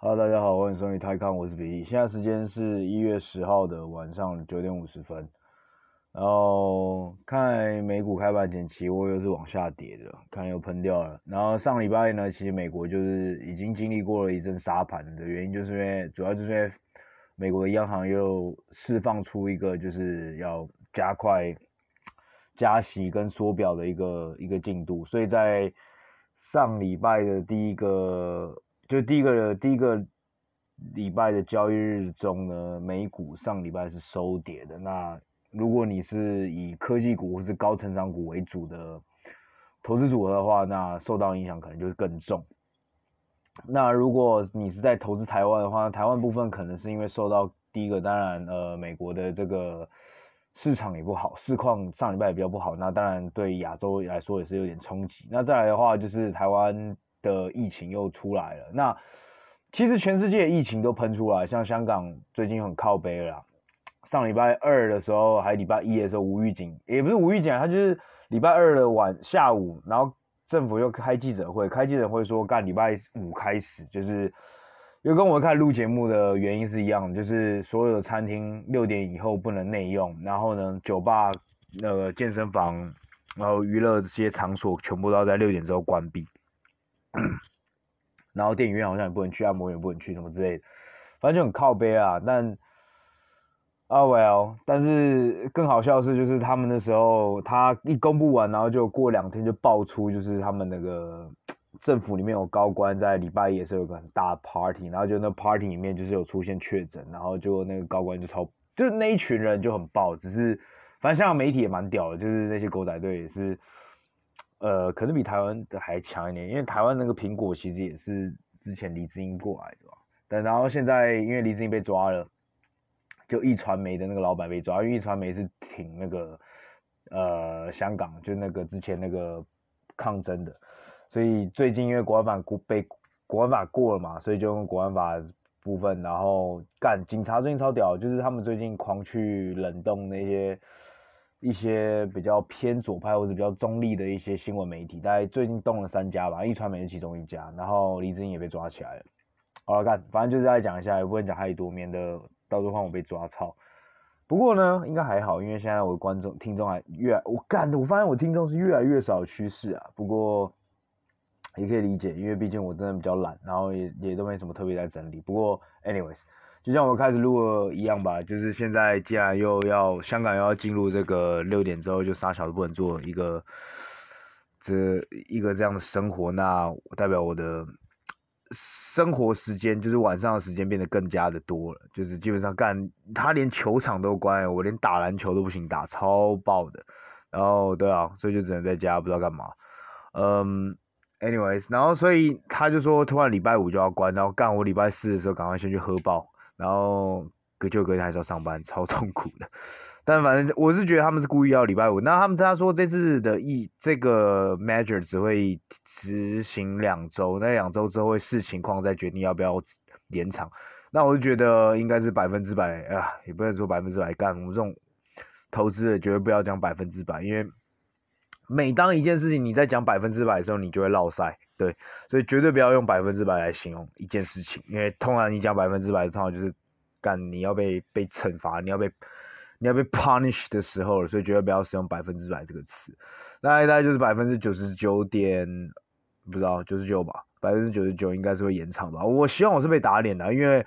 Hello，大家好，欢迎收听泰康，我是比利。现在时间是一月十号的晚上九点五十分。然后看美股开盘前期货又是往下跌的，看又喷掉了。然后上礼拜呢，其实美国就是已经经历过了一阵杀盘的原因，就是因为主要就是因为美国的央行又释放出一个就是要加快加息跟缩表的一个一个进度，所以在上礼拜的第一个就第一个第一个礼拜的交易日中呢，美股上礼拜是收跌的。那如果你是以科技股或是高成长股为主的投资组合的话，那受到影响可能就是更重。那如果你是在投资台湾的话，台湾部分可能是因为受到第一个，当然呃美国的这个市场也不好，市况上礼拜也比较不好，那当然对亚洲来说也是有点冲击。那再来的话就是台湾的疫情又出来了，那其实全世界疫情都喷出来，像香港最近很靠北了。上礼拜二的时候，还礼拜一的时候无预警，也不是无预警，他就是礼拜二的晚下午，然后政府又开记者会，开记者会说干礼拜五开始，就是又跟我们看录节目的原因是一样，就是所有的餐厅六点以后不能内用，然后呢，酒吧、那个健身房，然后娱乐这些场所全部都要在六点之后关闭，然后电影院好像也不能去，按摩院不能去，什么之类的，反正就很靠北啊，但。啊、，well，但是更好笑的是，就是他们那时候，他一公布完，然后就过两天就爆出，就是他们那个政府里面有高官在礼拜一也是有个很大的 party，然后就那 party 里面就是有出现确诊，然后就那个高官就超，就是那一群人就很爆，只是反正香港媒体也蛮屌的，就是那些狗仔队也是，呃，可能比台湾的还强一点，因为台湾那个苹果其实也是之前黎智英过来的吧，但然后现在因为黎智英被抓了。就壹传媒的那个老板被抓，因为壹传媒是挺那个呃香港，就那个之前那个抗争的，所以最近因为国安法过被国安法过了嘛，所以就用国安法部分，然后干警察最近超屌，就是他们最近狂去冷冻那些一些比较偏左派或者比较中立的一些新闻媒体，大概最近动了三家吧，一传媒是其中一家，然后黎智英也被抓起来了。好了，干反正就是再讲一下，也不能讲太多，免得。到时候换我被抓操，不过呢，应该还好，因为现在我的观众听众还越来，我干的，我发现我听众是越来越少的趋势啊。不过也可以理解，因为毕竟我真的比较懒，然后也也都没什么特别在整理。不过，anyways，就像我开始录一样吧，就是现在既然又要香港又要进入这个六点之后就杀小都不能做一个这一个这样的生活，那代表我的。生活时间就是晚上的时间变得更加的多了，就是基本上干他连球场都关，我连打篮球都不行打，超爆的。然后对啊，所以就只能在家不知道干嘛。嗯，anyways，然后所以他就说突然礼拜五就要关，然后干我礼拜四的时候赶快先去喝爆，然后隔就隔天还是要上班，超痛苦的。但反正我是觉得他们是故意要礼拜五。那他们他说这次的疫这个 measure 只会执行两周，那两周之后会视情况再决定要不要延长。那我就觉得应该是百分之百啊，也不能说百分之百干。我们这种投资的绝对不要讲百分之百，因为每当一件事情你在讲百分之百的时候，你就会落赛。对，所以绝对不要用百分之百来形容一件事情，因为通常你讲百分之百，通常就是干你要被被惩罚，你要被。你要被 punish 的时候了，所以绝对不要使用百分之百这个词。大概大概就是百分之九十九点，不知道九十九吧，百分之九十九应该是会延长吧。我希望我是被打脸的，因为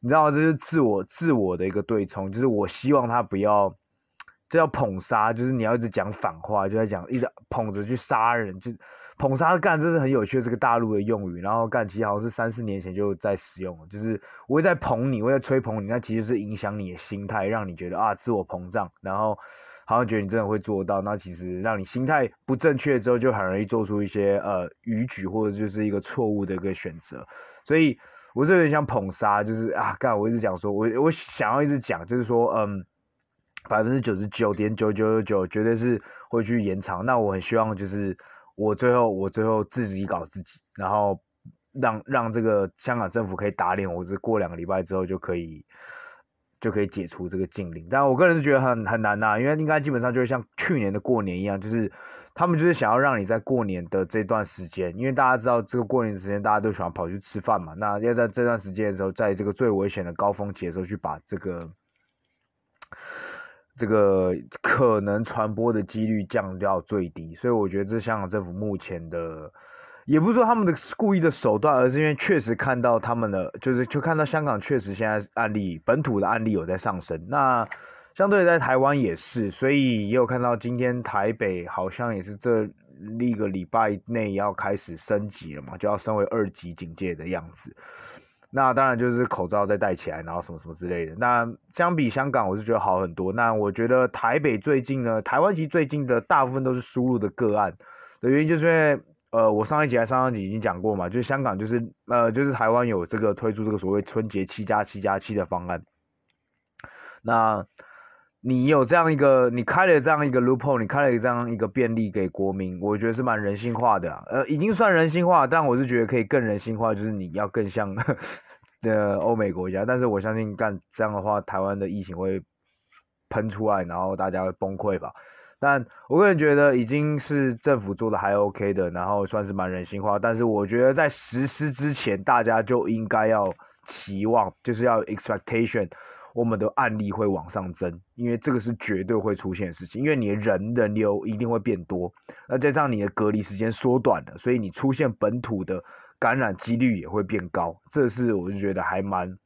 你知道这是自我自我的一个对冲，就是我希望他不要。这叫捧杀，就是你要一直讲反话，就在讲一直捧着去杀人，就捧杀干，这是很有趣的这个大陆的用语。然后干，其实好像是三四年前就在使用，就是我会在捧你，我在吹捧你，那其实是影响你的心态，让你觉得啊自我膨胀，然后好像觉得你真的会做到。那其实让你心态不正确之后，就很容易做出一些呃逾矩或者就是一个错误的一个选择。所以我是有点像捧杀，就是啊干，我一直讲说我我想要一直讲，就是说嗯。百分之九十九点九九九九绝对是会去延长。那我很希望就是我最后我最后自己搞自己，然后让让这个香港政府可以打脸我，是过两个礼拜之后就可以就可以解除这个禁令。但我个人是觉得很很难呐、因为应该基本上就会像去年的过年一样，就是他们就是想要让你在过年的这段时间，因为大家知道这个过年时间大家都喜欢跑去吃饭嘛，那要在这段时间的时候，在这个最危险的高峰期的时候去把这个。这个可能传播的几率降到最低，所以我觉得这香港政府目前的，也不是说他们的故意的手段，而是因为确实看到他们的，就是就看到香港确实现在案例本土的案例有在上升，那相对在台湾也是，所以也有看到今天台北好像也是这一个礼拜内要开始升级了嘛，就要升为二级警戒的样子。那当然就是口罩再戴起来，然后什么什么之类的。那相比香港，我是觉得好很多。那我觉得台北最近呢，台湾其实最近的大部分都是输入的个案的原因，就是因为呃，我上一集还上上集已经讲过嘛，就是香港就是呃，就是台湾有这个推出这个所谓春节七加七加七的方案。那你有这样一个，你开了这样一个 loophole，你开了这样一个便利给国民，我觉得是蛮人性化的。呃，已经算人性化，但我是觉得可以更人性化，就是你要更像 呃欧美国家。但是我相信干这样的话，台湾的疫情会喷出来，然后大家会崩溃吧。但我个人觉得已经是政府做的还 OK 的，然后算是蛮人性化。但是我觉得在实施之前，大家就应该要期望，就是要 expectation。我们的案例会往上增，因为这个是绝对会出现的事情。因为你的人人流一定会变多，那加上你的隔离时间缩短了，所以你出现本土的感染几率也会变高。这是我就觉得还蛮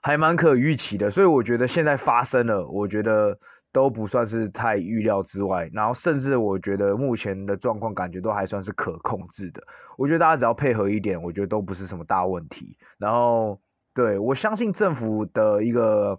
还蛮可预期的。所以我觉得现在发生了，我觉得都不算是太预料之外。然后甚至我觉得目前的状况感觉都还算是可控制的。我觉得大家只要配合一点，我觉得都不是什么大问题。然后。对，我相信政府的一个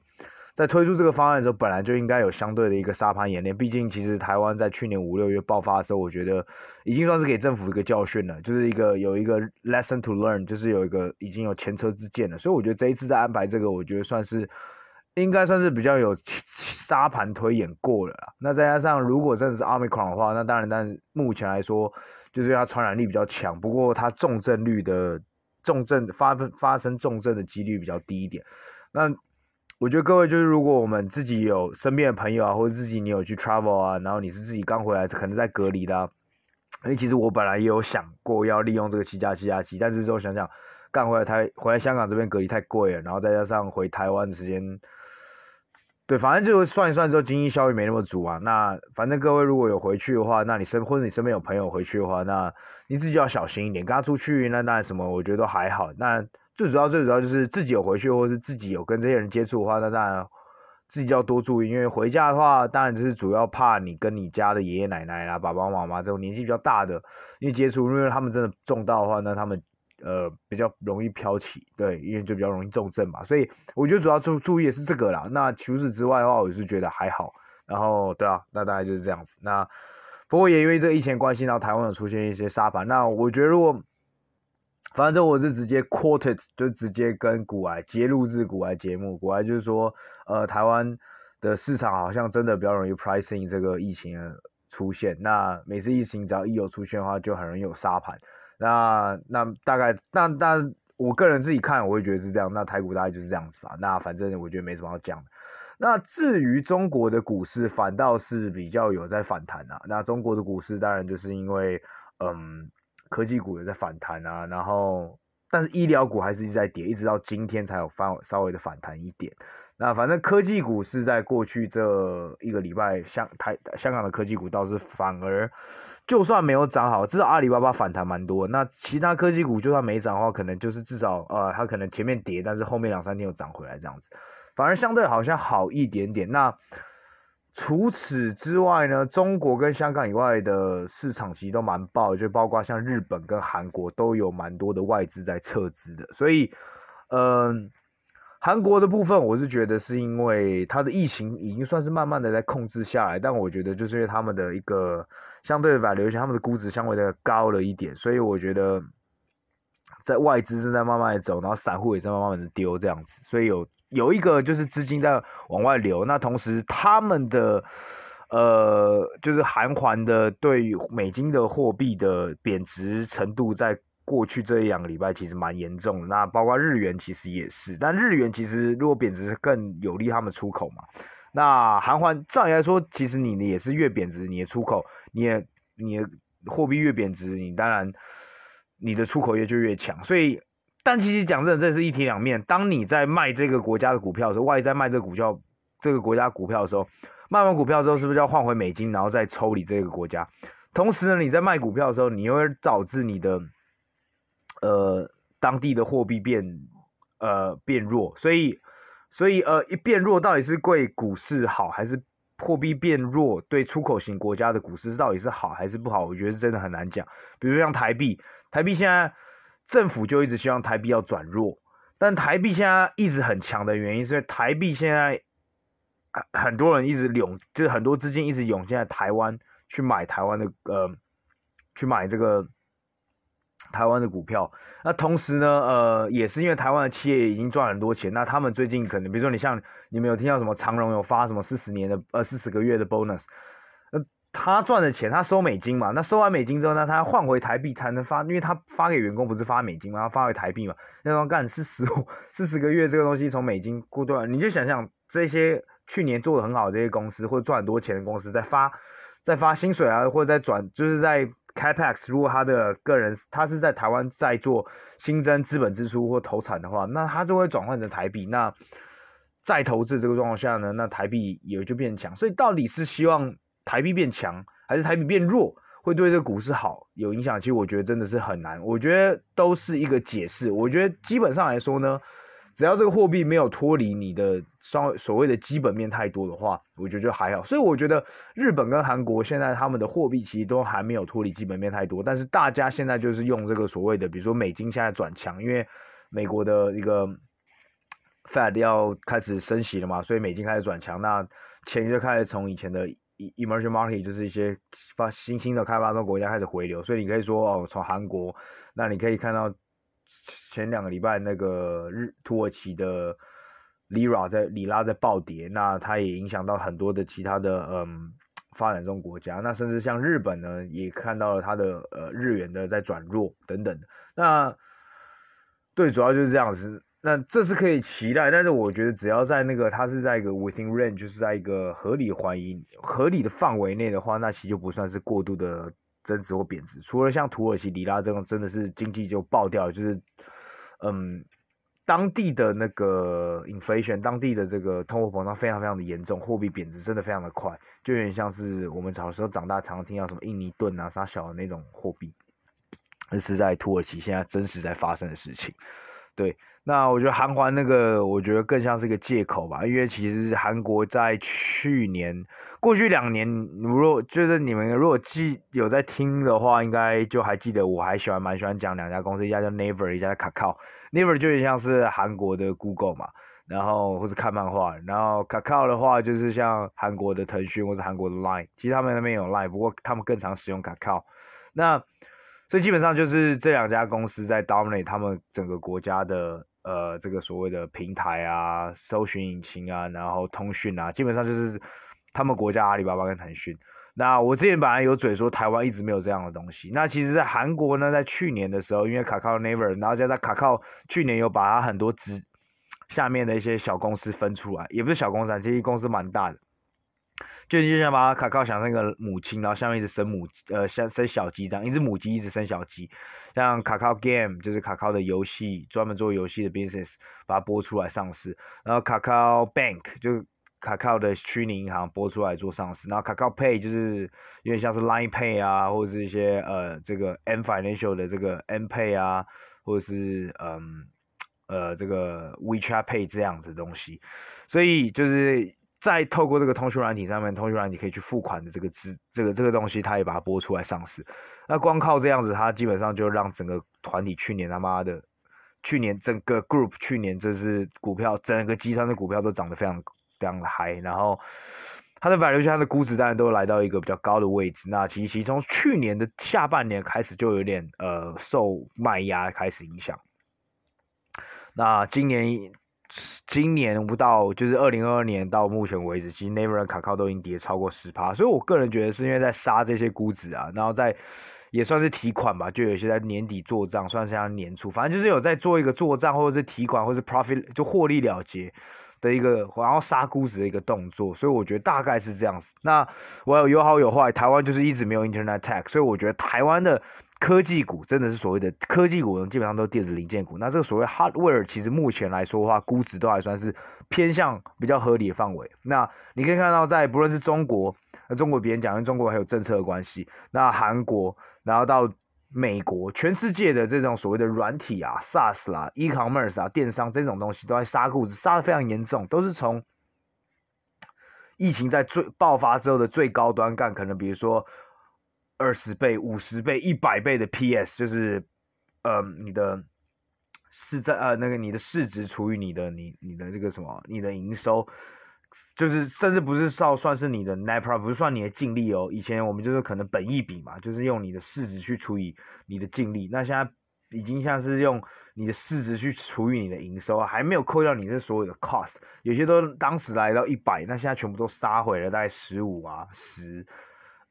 在推出这个方案的时候，本来就应该有相对的一个沙盘演练。毕竟，其实台湾在去年五六月爆发的时候，我觉得已经算是给政府一个教训了，就是一个有一个 lesson to learn，就是有一个已经有前车之鉴了。所以，我觉得这一次再安排这个，我觉得算是应该算是比较有沙盘推演过了啦。那再加上，如果真的是 Omicron 的话，那当然，但是目前来说，就是它传染力比较强，不过它重症率的。重症发发生重症的几率比较低一点，那我觉得各位就是，如果我们自己有身边的朋友啊，或者自己你有去 travel 啊，然后你是自己刚回来，可能在隔离的啊，因为其实我本来也有想过要利用这个七加七加七，但是之后想想，干回来台回来香港这边隔离太贵了，然后再加上回台湾的时间。对，反正就算一算之后，经济效益没那么足啊。那反正各位如果有回去的话，那你身或者你身边有朋友回去的话，那你自己要小心一点。跟他出去，那那什么，我觉得都还好。那最主要最主要就是自己有回去，或者是自己有跟这些人接触的话，那当然自己就要多注意。因为回家的话，当然就是主要怕你跟你家的爷爷奶奶啦、爸爸妈妈这种年纪比较大的，因为接触，因为他们真的中到的话，那他们。呃，比较容易飘起，对，因为就比较容易重症嘛，所以我觉得主要注注意的是这个啦。那除此之外的话，我是觉得还好。然后，对啊，那大概就是这样子。那不过也因为这个疫情关系，然后台湾有出现一些沙盘。那我觉得如果，反正我是直接 quoted，就直接跟股癌揭露至股癌节目，股癌就是说，呃，台湾的市场好像真的比较容易 pricing 这个疫情的出现。那每次疫情只要一有出现的话，就很容易有沙盘。那那大概那那我个人自己看，我会觉得是这样。那台股大概就是这样子吧。那反正我觉得没什么好讲的。那至于中国的股市，反倒是比较有在反弹啊。那中国的股市当然就是因为嗯科技股有在反弹啊，然后但是医疗股还是一直在跌，一直到今天才有稍稍微的反弹一点。那反正科技股是在过去这一个礼拜，香台香港的科技股倒是反而，就算没有涨好，至少阿里巴巴反弹蛮多。那其他科技股就算没涨的话，可能就是至少呃，它可能前面跌，但是后面两三天又涨回来这样子，反而相对好像好一点点。那除此之外呢，中国跟香港以外的市场其实都蛮爆，就包括像日本跟韩国都有蛮多的外资在撤资的，所以嗯。韩国的部分，我是觉得是因为它的疫情已经算是慢慢的在控制下来，但我觉得就是因为他们的一个相对的反流行他们的估值相对的高了一点，所以我觉得在外资正在慢慢的走，然后散户也在慢慢的丢这样子，所以有有一个就是资金在往外流，那同时他们的呃就是韩环的对美金的货币的贬值程度在过去这一两个礼拜其实蛮严重的。那包括日元其实也是，但日元其实如果贬值更有利他们出口嘛。那韩环照理来说，其实你的也是越贬值，你的出口，你也你的货币越贬值，你当然你的出口业就越强。所以，但其实讲真的，这是一体两面。当你在卖这个国家的股票的时候，外资在卖这个股票这个国家股票的时候，卖完股票之后，是不是要换回美金，然后再抽离这个国家？同时呢，你在卖股票的时候，你又会导致你的呃当地的货币变呃变弱，所以所以呃一变弱，到底是贵股市好，还是货币变弱对出口型国家的股市到底是好还是不好？我觉得是真的很难讲。比如说像台币，台币现在政府就一直希望台币要转弱，但台币现在一直很强的原因，是因为台币现在很多人一直涌，就是很多资金一直涌进来台湾。去买台湾的呃，去买这个台湾的股票。那同时呢，呃，也是因为台湾的企业已经赚很多钱。那他们最近可能，比如说你像你们有听到什么长荣有发什么四十年的呃四十个月的 bonus，那他赚的钱他收美金嘛，那收完美金之后呢，他要换回台币才能发，因为他发给员工不是发美金嘛，他发回台币嘛。那种干四十四十个月这个东西从美金过断，你就想想这些去年做的很好的这些公司或者赚很多钱的公司在发。在发薪水啊，或者在转，就是在 Capex。如果他的个人他是在台湾在做新增资本支出或投产的话，那他就会转换成台币。那再投资这个状况下呢，那台币也就变强。所以到底是希望台币变强，还是台币变弱，会对这个股市好有影响？其实我觉得真的是很难。我觉得都是一个解释。我觉得基本上来说呢。只要这个货币没有脱离你的所所谓的基本面太多的话，我觉得就还好。所以我觉得日本跟韩国现在他们的货币其实都还没有脱离基本面太多，但是大家现在就是用这个所谓的，比如说美金现在转强，因为美国的一个 Fed 要开始升息了嘛，所以美金开始转强，那钱就开始从以前的 emerging market，就是一些发新兴的开发中国家开始回流，所以你可以说哦，从韩国，那你可以看到。前两个礼拜，那个日土耳其的 lira 在里拉在暴跌，那它也影响到很多的其他的嗯发展中国家，那甚至像日本呢，也看到了它的呃日元的在转弱等等。那对，主要就是这样子。那这是可以期待，但是我觉得只要在那个它是在一个 within range，就是在一个合理怀疑合理的范围内的话，那其实就不算是过度的。增值或贬值，除了像土耳其里拉这种真的是经济就爆掉，就是，嗯，当地的那个 inflation，当地的这个通货膨胀非常非常的严重，货币贬值真的非常的快，就有点像是我们小时候长大常常听到什么印尼盾啊、啥小的那种货币，这是在土耳其现在真实在发生的事情，对。那我觉得韩环那个，我觉得更像是一个借口吧，因为其实韩国在去年、过去两年，如果就是你们如果记有在听的话，应该就还记得，我还喜欢蛮喜欢讲两家公司，一家叫 Naver，一家叫 Kakao。Naver 就有点像是韩国的 Google 嘛，然后或是看漫画，然后 Kakao 的话就是像韩国的腾讯或是韩国的 Line，其实他们那边有 Line，不过他们更常使用 Kakao。那所以基本上就是这两家公司在 dominate 他们整个国家的。呃，这个所谓的平台啊，搜寻引擎啊，然后通讯啊，基本上就是他们国家阿里巴巴跟腾讯。那我之前本来有嘴说台湾一直没有这样的东西。那其实，在韩国呢，在去年的时候，因为卡靠 Naver，然后加上卡靠去年有把它很多子下面的一些小公司分出来，也不是小公司，其实公司蛮大的。就你就想把卡卡想成一个母亲，然后下面一直生母，呃，像生小鸡这样，一只母鸡一直生小鸡。像卡卡 Game 就是卡卡的游戏，专门做游戏的 business，把它播出来上市。然后卡卡 Bank 就卡卡的虚拟银行播出来做上市。然后卡卡 Pay 就是有点像是 Line Pay 啊，或者是一些呃这个 M Financial 的这个 M Pay 啊，或者是嗯呃这个 WeChat Pay 这样子的东西。所以就是。再透过这个通讯软体上面，通讯软体可以去付款的这个资，这个这个东西，它也把它播出来上市。那光靠这样子，它基本上就让整个团体去年他妈的，去年整个 group 去年这是股票，整个集团的股票都涨得非常非常的嗨。然后它的 valuation 它的估值当然都来到一个比较高的位置。那其实其实从去年的下半年开始就有点呃受卖压开始影响。那今年。今年不到，就是二零二二年到目前为止，其实 Naver 和 Kakao 都已经跌超过十趴，所以我个人觉得是因为在杀这些估值啊，然后在也算是提款吧，就有些在年底做账，算是像年初，反正就是有在做一个做账或者是提款或者是 profit 就获利了结的一个，然后杀估值的一个动作，所以我觉得大概是这样子。那我有有好有坏，台湾就是一直没有 Internet Tech，所以我觉得台湾的。科技股真的是所谓的科技股，基本上都是电子零件股。那这个所谓 hardware，其实目前来说的话，估值都还算是偏向比较合理的范围。那你可以看到，在不论是中国，那中国别人讲，因为中国还有政策的关系。那韩国，然后到美国，全世界的这种所谓的软体啊、SaaS 啦、e-commerce 啊、电商这种东西，都在杀估值，杀得非常严重，都是从疫情在最爆发之后的最高端干，可能比如说。二十倍、五十倍、一百倍的 PS，就是，呃，你的市在呃那个你的市值除以你的你你的那个什么，你的营收，就是甚至不是算算是你的 net profit，不是算你的净利哦。以前我们就是可能本益比嘛，就是用你的市值去除以你的净利，那现在已经像是用你的市值去除以你的营收，还没有扣掉你这所有的 cost，有些都当时来到一百，那现在全部都杀回了，大概十五啊，十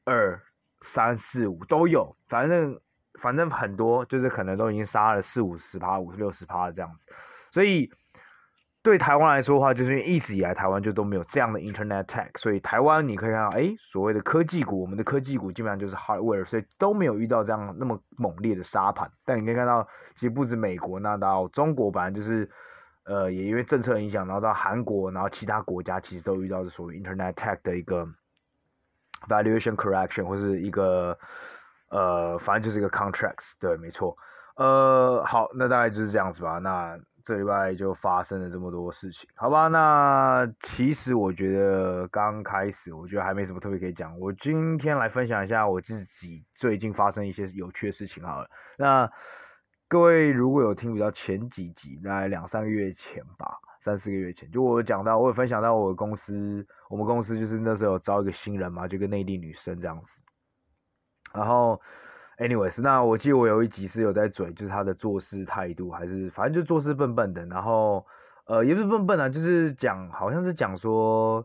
二。三四五都有，反正反正很多，就是可能都已经杀了四五十趴、五六十趴这样子，所以对台湾来说的话，就是因为一直以来台湾就都没有这样的 Internet Tech，所以台湾你可以看到，哎，所谓的科技股，我们的科技股基本上就是 Hardware，所以都没有遇到这样那么猛烈的杀盘。但你可以看到，其实不止美国，那到中国，本来就是呃，也因为政策影响，然后到韩国，然后其他国家其实都遇到的所谓 Internet Tech 的一个。Valuation correction 或是一个呃，反正就是一个 contracts，对，没错。呃，好，那大概就是这样子吧。那这礼拜就发生了这么多事情，好吧？那其实我觉得刚开始，我觉得还没什么特别可以讲。我今天来分享一下我自己最近发生一些有趣的事情好了。那各位如果有听比较前几集，大概两三个月前吧。三四个月前，就我讲到，我有分享到我的公司，我们公司就是那时候有招一个新人嘛，就跟内地女生这样子。然后，anyways，那我记得我有一集是有在嘴，就是她的做事态度，还是反正就做事笨笨的。然后，呃，也不是笨笨啊，就是讲好像是讲说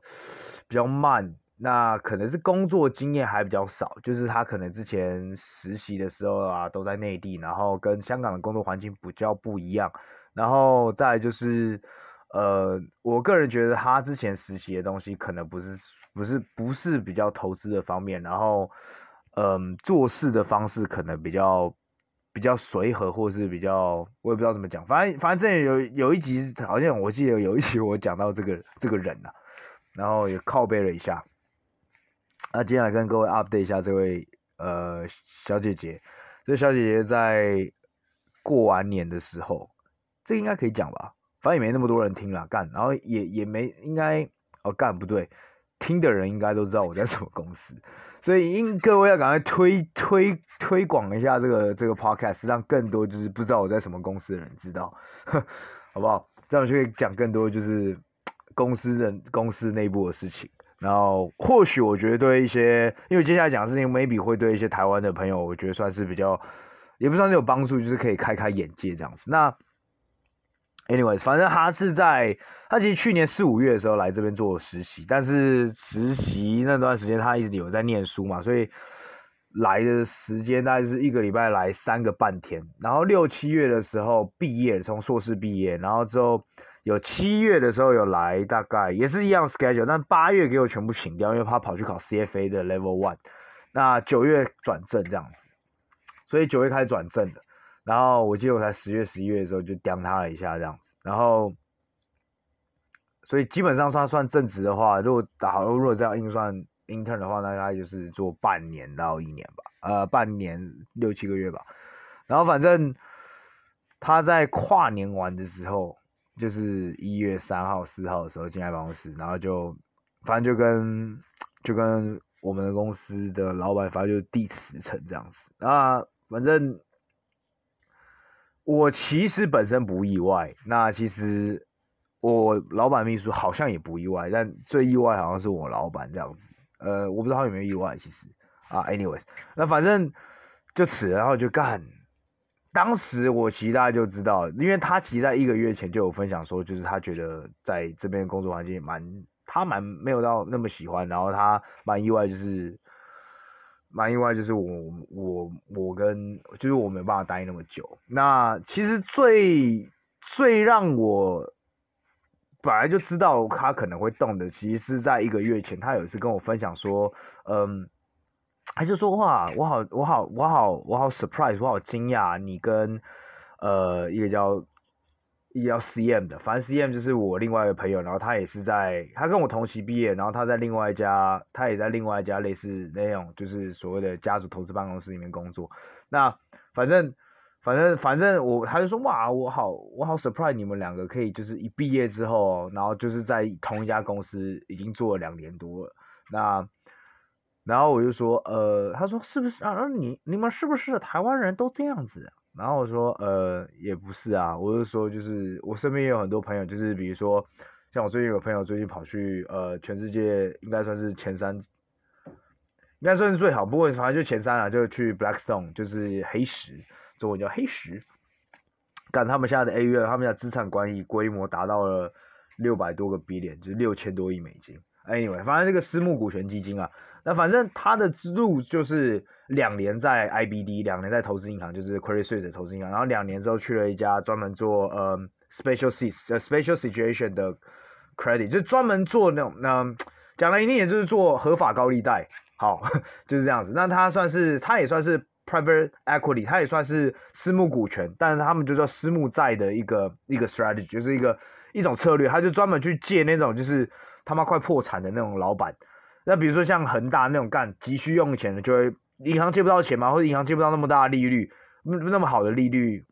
比较慢，那可能是工作经验还比较少，就是他可能之前实习的时候啊都在内地，然后跟香港的工作环境比较不一样。然后再就是。呃，我个人觉得他之前实习的东西可能不是不是不是比较投资的方面，然后，嗯，做事的方式可能比较比较随和，或是比较我也不知道怎么讲，反正反正有有一集好像我记得有一集我讲到这个这个人呐、啊，然后也靠背了一下。那接下来跟各位 update 一下这位呃小姐姐，这小姐姐在过完年的时候，这应该可以讲吧。反正也没那么多人听了，干，然后也也没应该哦干不对，听的人应该都知道我在什么公司，所以应各位要赶快推推推广一下这个这个 podcast，让更多就是不知道我在什么公司的人知道，好不好？这样就可以讲更多就是公司的公司内部的事情，然后或许我觉得对一些，因为接下来讲的事情 maybe 会对一些台湾的朋友，我觉得算是比较也不算是有帮助，就是可以开开眼界这样子。那。Anyways，反正他是在他其实去年四五月的时候来这边做实习，但是实习那段时间他一直有在念书嘛，所以来的时间大概是一个礼拜来三个半天。然后六七月的时候毕业，从硕士毕业，然后之后有七月的时候有来，大概也是一样 schedule，但八月给我全部请掉，因为他跑去考 CFA 的 Level One。那九月转正这样子，所以九月开始转正的。然后我记得我才十月十一月的时候就刁他了一下这样子，然后所以基本上算算正职的话，如果打好如果这样硬算 intern 的话，大概就是做半年到一年吧，呃，半年六七个月吧。然后反正他在跨年完的时候，就是一月三号四号的时候进来办公室，然后就反正就跟就跟我们的公司的老板反正就递辞呈这样子，啊反正。我其实本身不意外，那其实我老板秘书好像也不意外，但最意外好像是我老板这样子。呃，我不知道他有没有意外，其实啊，anyways，那反正就辞，然后就干。当时我其实大家就知道，因为他其实在一个月前就有分享说，就是他觉得在这边工作环境蛮，他蛮没有到那么喜欢，然后他蛮意外，就是蛮意外，就是我我我跟就是我没办法待那么久。那其实最最让我本来就知道他可能会动的，其实是在一个月前，他有一次跟我分享说，嗯，他就说哇，我好我好我好我好 surprise，我好惊讶，你跟呃一个叫。要 CM 的，反正 CM 就是我另外一个朋友，然后他也是在，他跟我同期毕业，然后他在另外一家，他也在另外一家类似那种，就是所谓的家族投资办公室里面工作。那反正，反正，反正我他就说，哇，我好，我好 surprise 你们两个可以就是一毕业之后，然后就是在同一家公司已经做了两年多了。那，然后我就说，呃，他说是不是啊？你你们是不是台湾人都这样子？然后我说，呃，也不是啊，我是说，就是我身边也有很多朋友，就是比如说，像我最近有个朋友最近跑去，呃，全世界应该算是前三，应该算是最好，不过反正就前三啊，就去 Blackstone，就是黑石，中文叫黑石，干他们现在的 A U，他们家资产管理规模达到了六百多个 billion，就是六千多亿美金。Anyway，反正这个私募股权基金啊，那反正他的之路就是两年在 IBD，两年在投资银行，就是 Credit Suisse 投资银行，然后两年之后去了一家专门做呃 special situation situation 的 credit，就专门做那种那讲了一定也就是做合法高利贷，好 就是这样子。那他算是他也算是 private equity，他也算是私募股权，但是他们就叫私募债的一个一个 strategy，就是一个一种策略，他就专门去借那种就是。他妈快破产的那种老板，那比如说像恒大那种干急需用钱的，就会银行借不到钱嘛，或者银行借不到那么大的利率，那么好的利率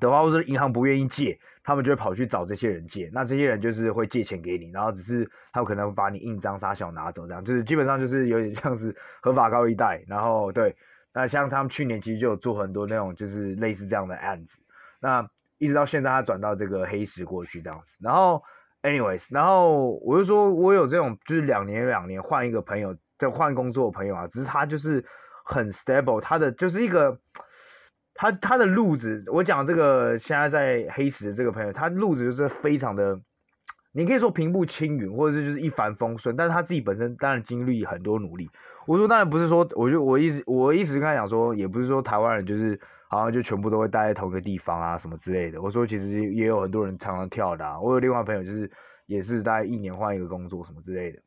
的话，或者银行不愿意借，他们就会跑去找这些人借。那这些人就是会借钱给你，然后只是他们可能把你印章杀小拿走，这样就是基本上就是有点像是合法高利贷。然后对，那像他们去年其实就有做很多那种就是类似这样的案子，那一直到现在他转到这个黑石过去这样子，然后。Anyways，然后我就说，我有这种就是两年两年换一个朋友，就换工作的朋友啊，只是他就是很 stable，他的就是一个他他的路子，我讲这个现在在黑石的这个朋友，他路子就是非常的，你可以说平步青云，或者是就是一帆风顺，但是他自己本身当然经历很多努力。我说当然不是说，我就我一直我一直跟他讲说，也不是说台湾人就是。好像就全部都会待在同一个地方啊，什么之类的。我说其实也有很多人常常跳的。我有另外朋友就是也是大概一年换一个工作什么之类的。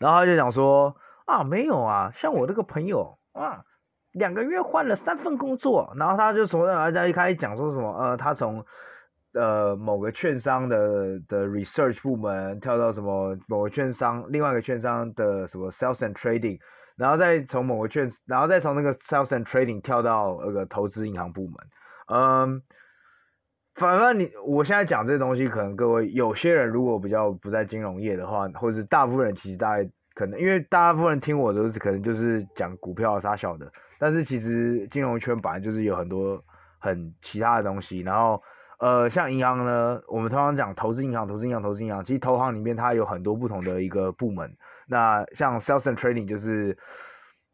然后他就讲说啊，没有啊，像我这个朋友啊，两个月换了三份工作。然后他就从大家一开始讲说什么呃，他从呃某个券商的的 research 部门跳到什么某个券商另外一个券商的什么 sales and trading。然后再从某个券，然后再从那个 sales and trading 跳到那个投资银行部门，嗯，反正你我现在讲这些东西，可能各位有些人如果比较不在金融业的话，或者是大部分人其实大概可能，因为大部分人听我都是可能就是讲股票啥小的，但是其实金融圈本来就是有很多很其他的东西，然后呃，像银行呢，我们通常讲投资银行、投资银行、投资银行，其实投行里面它有很多不同的一个部门。那像 sales and trading 就是，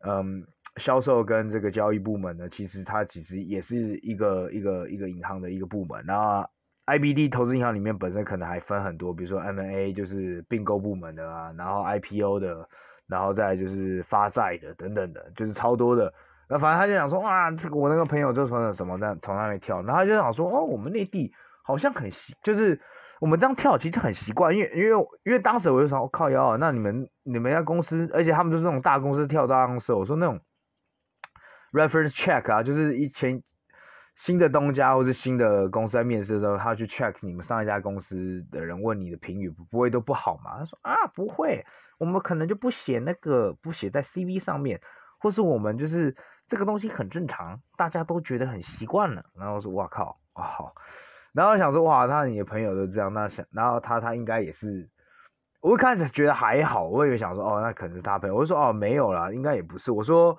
嗯，销售跟这个交易部门呢，其实它其实也是一个一个一个银行的一个部门。那 IBD 投资银行里面本身可能还分很多，比如说 M&A 就是并购部门的啊，然后 IPO 的，然后再就是发债的等等的，就是超多的。那反正他就想说，哇，这个我那个朋友就从什么在从那里跳，然后他就想说，哦，我们内地好像很，就是。我们这样跳其实很习惯，因为因为因为当时我就说，我靠腰啊，那你们你们家公司，而且他们都是那种大公司跳大公司，我说那种 reference check 啊，就是以前新的东家或是新的公司在面试的时候，他去 check 你们上一家公司的人问你的评语不会都不好吗？他说啊不会，我们可能就不写那个不写在 CV 上面，或是我们就是这个东西很正常，大家都觉得很习惯了。然后我说哇靠啊好。然后想说哇，他你的朋友都这样，那想，然后他他应该也是，我一开始觉得还好，我以为想说哦，那可能是他朋友。我就说哦，没有啦，应该也不是。我说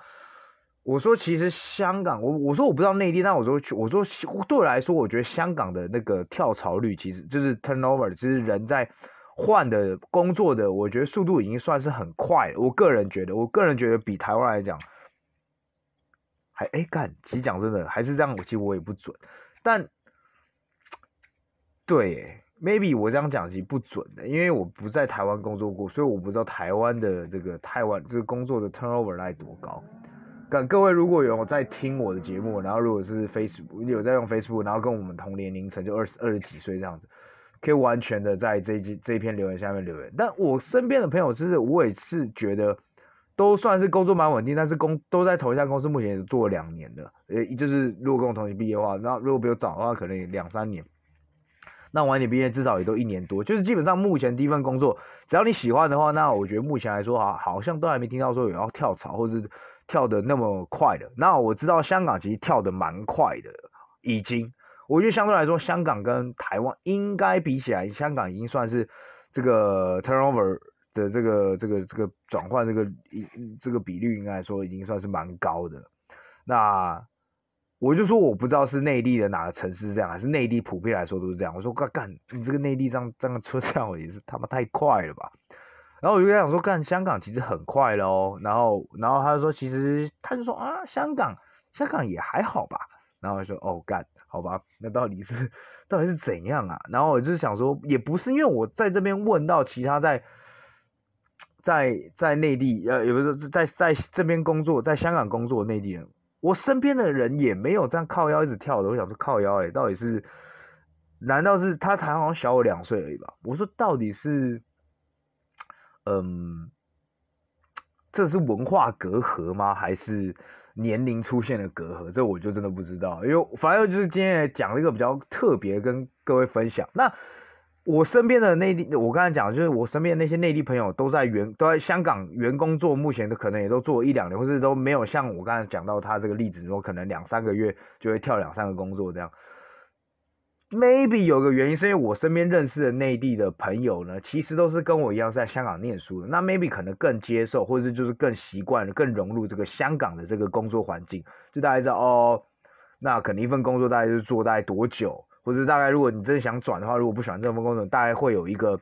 我说其实香港，我我说我不知道内地，但我说我说对我来说，我觉得香港的那个跳槽率其实就是 turnover，就是人在换的工作的，我觉得速度已经算是很快了。我个人觉得，我个人觉得比台湾来讲还哎干，其实讲真的还是这样，其实我也不准，但。对，maybe 我这样讲其实不准的，因为我不在台湾工作过，所以我不知道台湾的这个台湾这个工作的 turnover 大概多高。各各位如果有在听我的节目，然后如果是 Facebook 有在用 Facebook，然后跟我们同年龄层就二十二十几岁这样子，可以完全的在这一这一篇留言下面留言。但我身边的朋友，其实我也是觉得都算是工作蛮稳定，但是工都在同一家公司，目前也做了两年的，呃，就是如果跟我同期毕业的话，那如果比我早的话，可能两三年。那晚点毕业至少也都一年多，就是基本上目前第一份工作，只要你喜欢的话，那我觉得目前来说哈，好像都还没听到说有要跳槽或是。跳得那么快的，那我知道香港其实跳得蛮快的，已经，我觉得相对来说，香港跟台湾应该比起来，香港已经算是这个 turnover 的这个这个这个转换这个一这个比率，应该说已经算是蛮高的。那我就说我不知道是内地的哪个城市这样，还是内地普遍来说都是这样。我说干干，你这个内地这样这样出跳也是他妈太快了吧。然后我就跟他讲说，干香港其实很快了哦。然后，然后他就说，其实他就说啊，香港，香港也还好吧。然后我就说，哦，干，好吧，那到底是到底是怎样啊？然后我就是想说，也不是因为我在这边问到其他在在在内地，呃，也不是在在这边工作，在香港工作内地人，我身边的人也没有这样靠腰一直跳的。我想说，靠腰哎，到底是？难道是他才好像小我两岁而已吧？我说，到底是？嗯，这是文化隔阂吗？还是年龄出现了隔阂？这我就真的不知道。因为反正就是今天讲一个比较特别，跟各位分享。那我身边的内地，我刚才讲就是我身边的那些内地朋友都在原都在香港原工作，目前的可能也都做一两年，或是都没有像我刚才讲到他这个例子，说可能两三个月就会跳两三个工作这样。Maybe 有个原因是因为我身边认识的内地的朋友呢，其实都是跟我一样是在香港念书的。那 Maybe 可能更接受，或者是就是更习惯、更融入这个香港的这个工作环境。就大概知道哦，那可能一份工作大概就是做大概多久，或者大概如果你真的想转的话，如果不喜欢这份工作，大概会有一个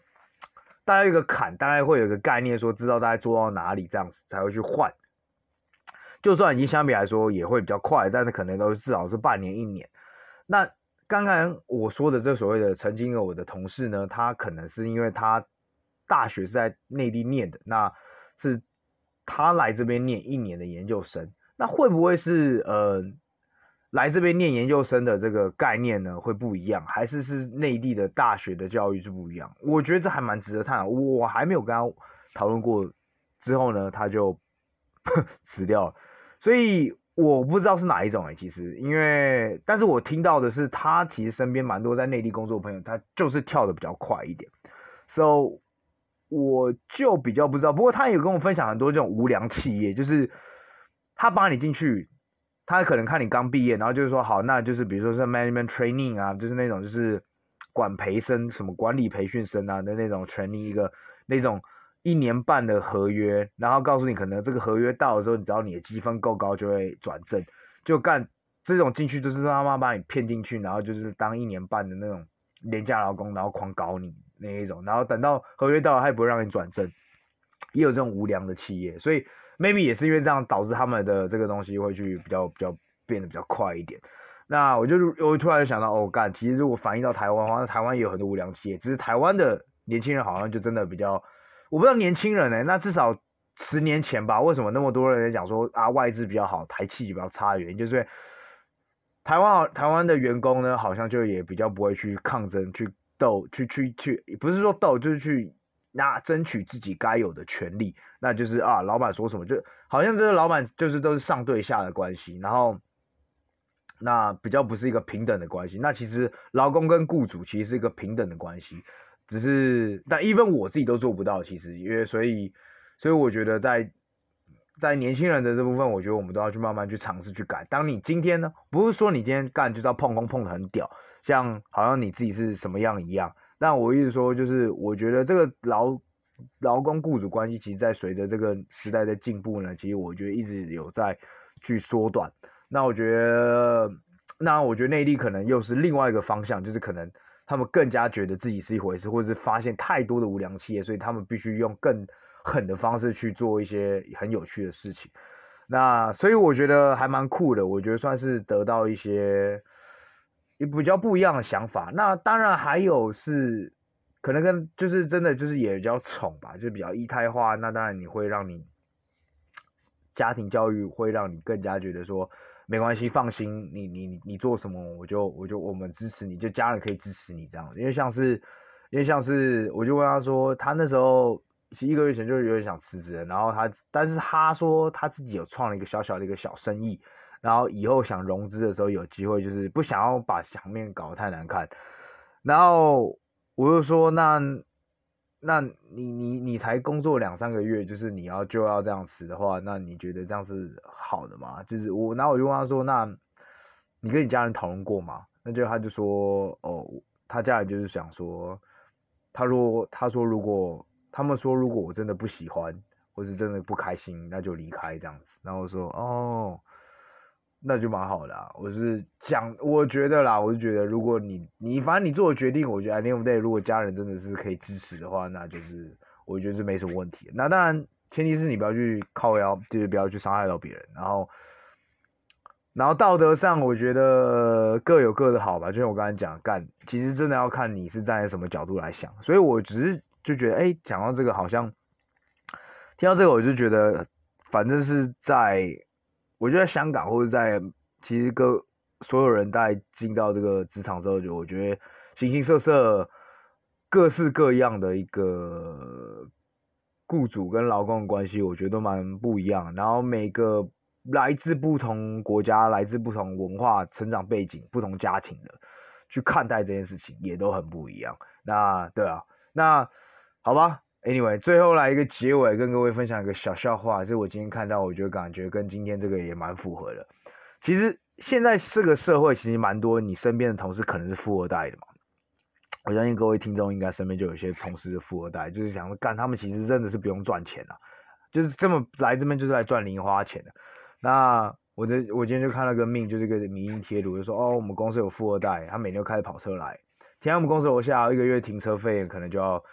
大概一个坎，大概会有一个概念，说知道大概做到哪里这样子才会去换。就算已经相比来说也会比较快，但是可能都至少是半年一年。那刚刚我说的这所谓的曾经有我的同事呢，他可能是因为他大学是在内地念的，那是他来这边念一年的研究生，那会不会是呃来这边念研究生的这个概念呢会不一样，还是是内地的大学的教育是不一样？我觉得这还蛮值得探讨，我还没有跟他讨论过，之后呢他就 辞掉了，所以。我不知道是哪一种哎、其实因为，但是我听到的是，他其实身边蛮多在内地工作的朋友，他就是跳的比较快一点，so 我就比较不知道。不过他也跟我分享很多这种无良企业，就是他把你进去，他可能看你刚毕业，然后就是说好，那就是比如说是 management training 啊，就是那种就是管培生、什么管理培训生啊的那种 training 一个那种。一年半的合约，然后告诉你，可能这个合约到的时候，你只要你的积分够高，就会转正。就干这种进去，就是他妈把你骗进去，然后就是当一年半的那种廉价劳工，然后狂搞你那一种。然后等到合约到了，他也不会让你转正。也有这种无良的企业，所以 maybe 也是因为这样导致他们的这个东西会去比较比较变得比较快一点。那我就我突然想到，哦干，其实如果反映到台湾的话，那台湾也有很多无良企业，只是台湾的年轻人好像就真的比较。我不知道年轻人呢、那至少十年前吧，为什么那么多人在讲说啊外资比较好，台企比较差的原因，就是台湾台湾的员工呢，好像就也比较不会去抗争、去斗、去去去，不是说斗，就是去那争取自己该有的权利。那就是啊，老板说什么，就好像这个老板就是都是上对下的关系，然后那比较不是一个平等的关系。那其实劳工跟雇主其实是一个平等的关系。只是，但 even 我自己都做不到，其实，因为所以，所以我觉得在在年轻人的这部分，我觉得我们都要去慢慢去尝试去改。当你今天呢，不是说你今天干就是要碰碰碰的很屌，像好像你自己是什么样一样。但我一直说，就是我觉得这个劳劳工雇主关系，其实在随着这个时代的进步呢，其实我觉得一直有在去缩短。那我觉得，那我觉得内地可能又是另外一个方向，就是可能。他们更加觉得自己是一回事，或者是发现太多的无良企业，所以他们必须用更狠的方式去做一些很有趣的事情。那所以我觉得还蛮酷的，我觉得算是得到一些也比较不一样的想法。那当然还有是可能跟就是真的就是也比较宠吧，就比较一胎化。那当然你会让你家庭教育会让你更加觉得说没关系，放心，你你你做什么我就我就我们支持你，就家人可以支持你这样。因为像是因为像是我就问他说，他那时候一个月前就有点想辞职，然后他但是他说他自己有创了一个小小的一个小生意。然后以后想融资的时候有机会，就是不想要把场面搞得太难看。然后我就说，那那你你你才工作两三个月，就是你要就要这样辞的话，那你觉得这样是好的吗？就是我，然后我就问他说，那你跟你家人讨论过吗？那就他就说，哦，他家人就是想说，他说他说如果他们说如果我真的不喜欢，或是真的不开心，那就离开这样子。然后我说，哦。那就蛮好的啊，我是讲，我觉得啦，我是觉得，如果你你反正你做的决定，我觉得 any of day 如果家人真的是可以支持的话，那就是我觉得是没什么问题。那当然，前提是你不要去靠腰，就是不要去伤害到别人。然后，然后道德上，我觉得各有各的好吧。就像我刚才讲，干，其实真的要看你是站在什么角度来想。所以我只是就觉得，哎，讲到这个，好像听到这个，我就觉得，反正是在。我觉得香港或者在其实各所有人在进到这个职场之后，就我觉得形形色色、各式各样的一个雇主跟劳工的关系，我觉得都蛮不一样。然后每个来自不同国家、来自不同文化、成长背景、不同家庭的去看待这件事情，也都很不一样。那对啊，那好吧。Anyway，最后来一个结尾，跟各位分享一个小笑话，就是我今天看到，我觉得感觉跟今天这个也蛮符合的。其实现在这个社会其实蛮多，你身边的同事可能是富二代的嘛。我相信各位听众应该身边就有一些同事是富二代，就是想说干他们其实真的是不用赚钱啊，就是这么来这边就是来赚零花钱的。那我的我今天就看了个命，就是个迷因贴图，就说哦，我们公司有富二代，他每天都开着跑车来，停在我们公司楼下，一个月停车费可能就要。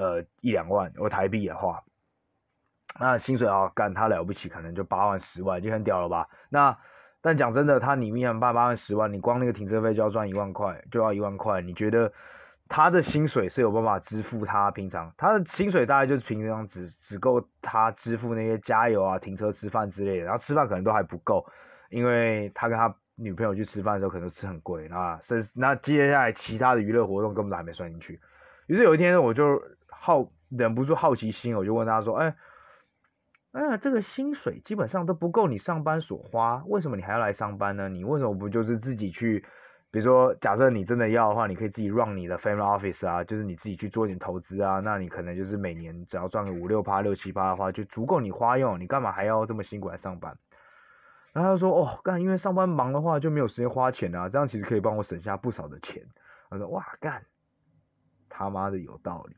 呃，一两万，我台币的话，那薪水啊，干他了不起，可能就八万、十万，就很屌了吧？那但讲真的，他里面八八万、十万，你光那个停车费就要赚一万块，就要一万块。你觉得他的薪水是有办法支付他平常？他的薪水大概就是平常只只够他支付那些加油啊、停车、吃饭之类的，然后吃饭可能都还不够，因为他跟他女朋友去吃饭的时候可能都吃很贵啊，甚那接下来其他的娱乐活动根本都还没算进去。于是有一天我就。好，忍不住好奇心，我就问他说：“哎，哎呀，这个薪水基本上都不够你上班所花，为什么你还要来上班呢？你为什么不就是自己去，比如说，假设你真的要的话，你可以自己 run 你的 family office 啊，就是你自己去做点投资啊，那你可能就是每年只要赚个五六趴、六七趴的话，就足够你花用，你干嘛还要这么辛苦来上班？”然后他说：“哦，干，因为上班忙的话就没有时间花钱啊，这样其实可以帮我省下不少的钱。”他说：“哇，干，他妈的有道理。”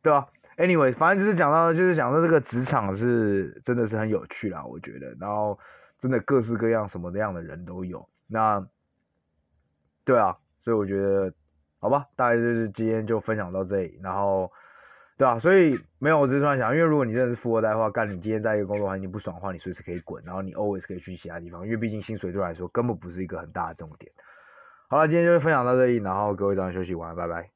对啊，Anyway，反正就是讲到，就是讲到这个职场是真的是很有趣啦，我觉得。然后真的各式各样什么样的人都有。那对啊，所以我觉得好吧，大概就是今天就分享到这里。然后对啊，所以没有，我只是突然想，因为如果你真的是富二代的话，干你今天在一个工作环境不爽的话，你随时可以滚，然后你 always 可以去其他地方，因为毕竟薪水对我来说根本不是一个很大的重点。好了，今天就分享到这里，然后各位早点休息，晚安，拜拜。